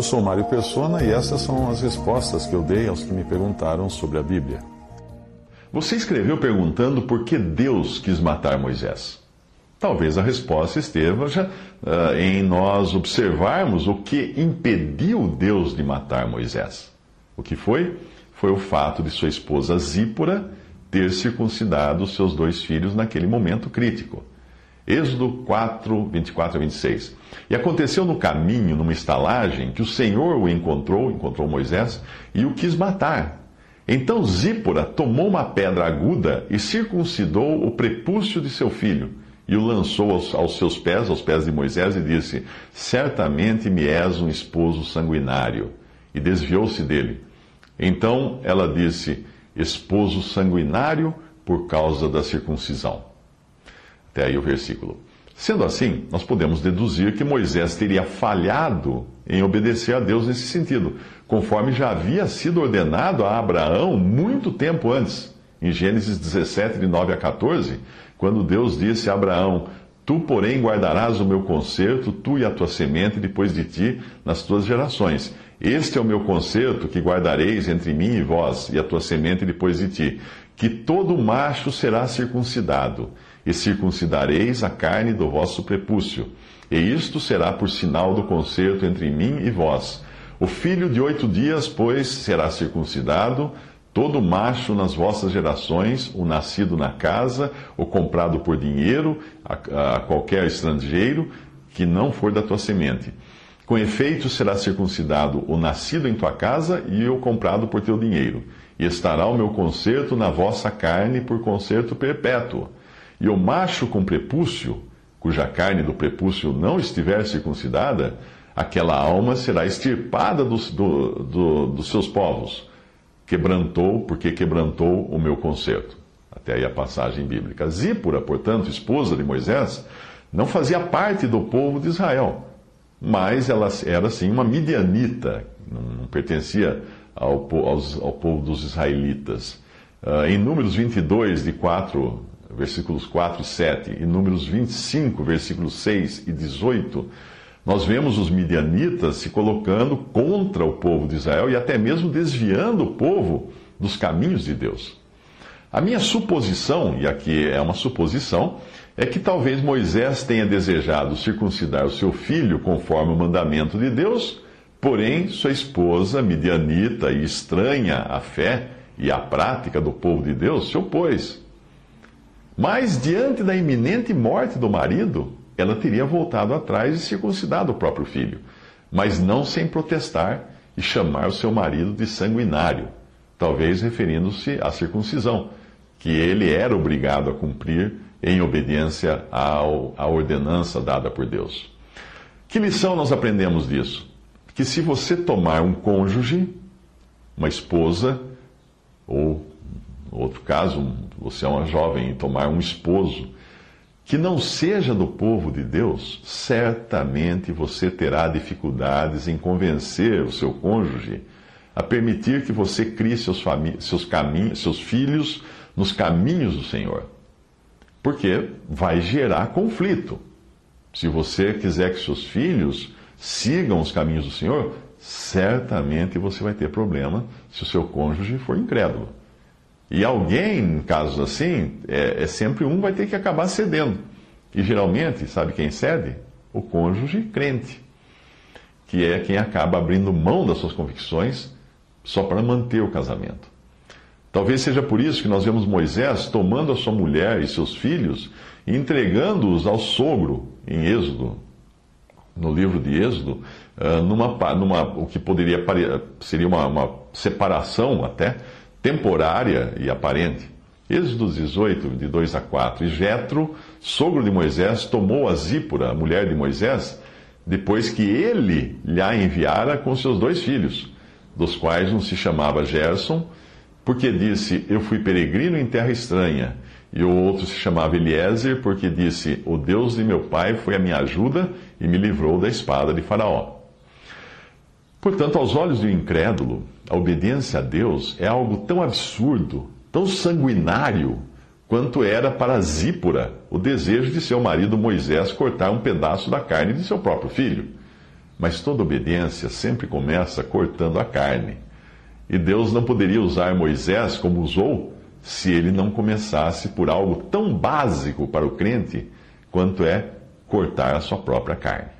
Eu sou Mário Persona e essas são as respostas que eu dei aos que me perguntaram sobre a Bíblia. Você escreveu perguntando por que Deus quis matar Moisés. Talvez a resposta esteja uh, em nós observarmos o que impediu Deus de matar Moisés. O que foi? Foi o fato de sua esposa Zípora ter circuncidado seus dois filhos naquele momento crítico. Êxodo 4, 24 a 26. E aconteceu no caminho, numa estalagem, que o Senhor o encontrou, encontrou Moisés, e o quis matar. Então Zípora tomou uma pedra aguda e circuncidou o prepúcio de seu filho, e o lançou aos, aos seus pés, aos pés de Moisés, e disse: Certamente me és um esposo sanguinário. E desviou-se dele. Então ela disse: Esposo sanguinário por causa da circuncisão. Até aí o versículo. Sendo assim, nós podemos deduzir que Moisés teria falhado em obedecer a Deus nesse sentido, conforme já havia sido ordenado a Abraão muito tempo antes. Em Gênesis 17, de 9 a 14, quando Deus disse a Abraão: Tu, porém, guardarás o meu conserto, tu e a tua semente depois de ti, nas tuas gerações. Este é o meu conserto que guardareis entre mim e vós, e a tua semente depois de ti, que todo macho será circuncidado e circuncidareis a carne do vosso prepúcio. E isto será por sinal do concerto entre mim e vós. O filho de oito dias, pois, será circuncidado, todo macho nas vossas gerações, o nascido na casa, o comprado por dinheiro, a, a qualquer estrangeiro, que não for da tua semente. Com efeito, será circuncidado o nascido em tua casa e o comprado por teu dinheiro. E estará o meu concerto na vossa carne por concerto perpétuo. E o macho com prepúcio, cuja carne do prepúcio não estiver circuncidada, aquela alma será extirpada dos, do, do, dos seus povos. Quebrantou, porque quebrantou o meu conserto. Até aí a passagem bíblica. Zípora, portanto, esposa de Moisés, não fazia parte do povo de Israel, mas ela era sim uma midianita, não pertencia ao, ao povo dos israelitas. Uh, em Números 22, de 4 versículos 4 e 7, e Números 25, versículos 6 e 18, nós vemos os midianitas se colocando contra o povo de Israel e até mesmo desviando o povo dos caminhos de Deus. A minha suposição, e aqui é uma suposição, é que talvez Moisés tenha desejado circuncidar o seu filho conforme o mandamento de Deus, porém sua esposa, midianita e estranha à fé e à prática do povo de Deus, se opôs. Mas, diante da iminente morte do marido, ela teria voltado atrás e circuncidado o próprio filho, mas não sem protestar e chamar o seu marido de sanguinário, talvez referindo-se à circuncisão, que ele era obrigado a cumprir em obediência ao, à ordenança dada por Deus. Que lição nós aprendemos disso? Que se você tomar um cônjuge, uma esposa ou outro caso, você é uma jovem e tomar um esposo que não seja do povo de Deus, certamente você terá dificuldades em convencer o seu cônjuge a permitir que você crie seus, seus, seus filhos nos caminhos do Senhor. Porque vai gerar conflito. Se você quiser que seus filhos sigam os caminhos do Senhor, certamente você vai ter problema se o seu cônjuge for incrédulo. E alguém, em casos assim, é, é, sempre um vai ter que acabar cedendo. E geralmente, sabe quem cede? O cônjuge crente, que é quem acaba abrindo mão das suas convicções só para manter o casamento. Talvez seja por isso que nós vemos Moisés tomando a sua mulher e seus filhos e entregando-os ao sogro em Êxodo, no livro de Êxodo, ah, numa, numa, o que poderia seria uma, uma separação até temporária e aparente. Êxodo 18, de 2 a 4. E Jetro, sogro de Moisés, tomou a Zípora, a mulher de Moisés, depois que ele lhe a enviara com seus dois filhos, dos quais um se chamava Gerson, porque disse: Eu fui peregrino em terra estranha. E o outro se chamava Eliezer, porque disse: O Deus de meu pai foi a minha ajuda e me livrou da espada de Faraó. Portanto, aos olhos do incrédulo, a obediência a Deus é algo tão absurdo, tão sanguinário, quanto era para Zípora o desejo de seu marido Moisés cortar um pedaço da carne de seu próprio filho. Mas toda obediência sempre começa cortando a carne. E Deus não poderia usar Moisés como usou se ele não começasse por algo tão básico para o crente quanto é cortar a sua própria carne.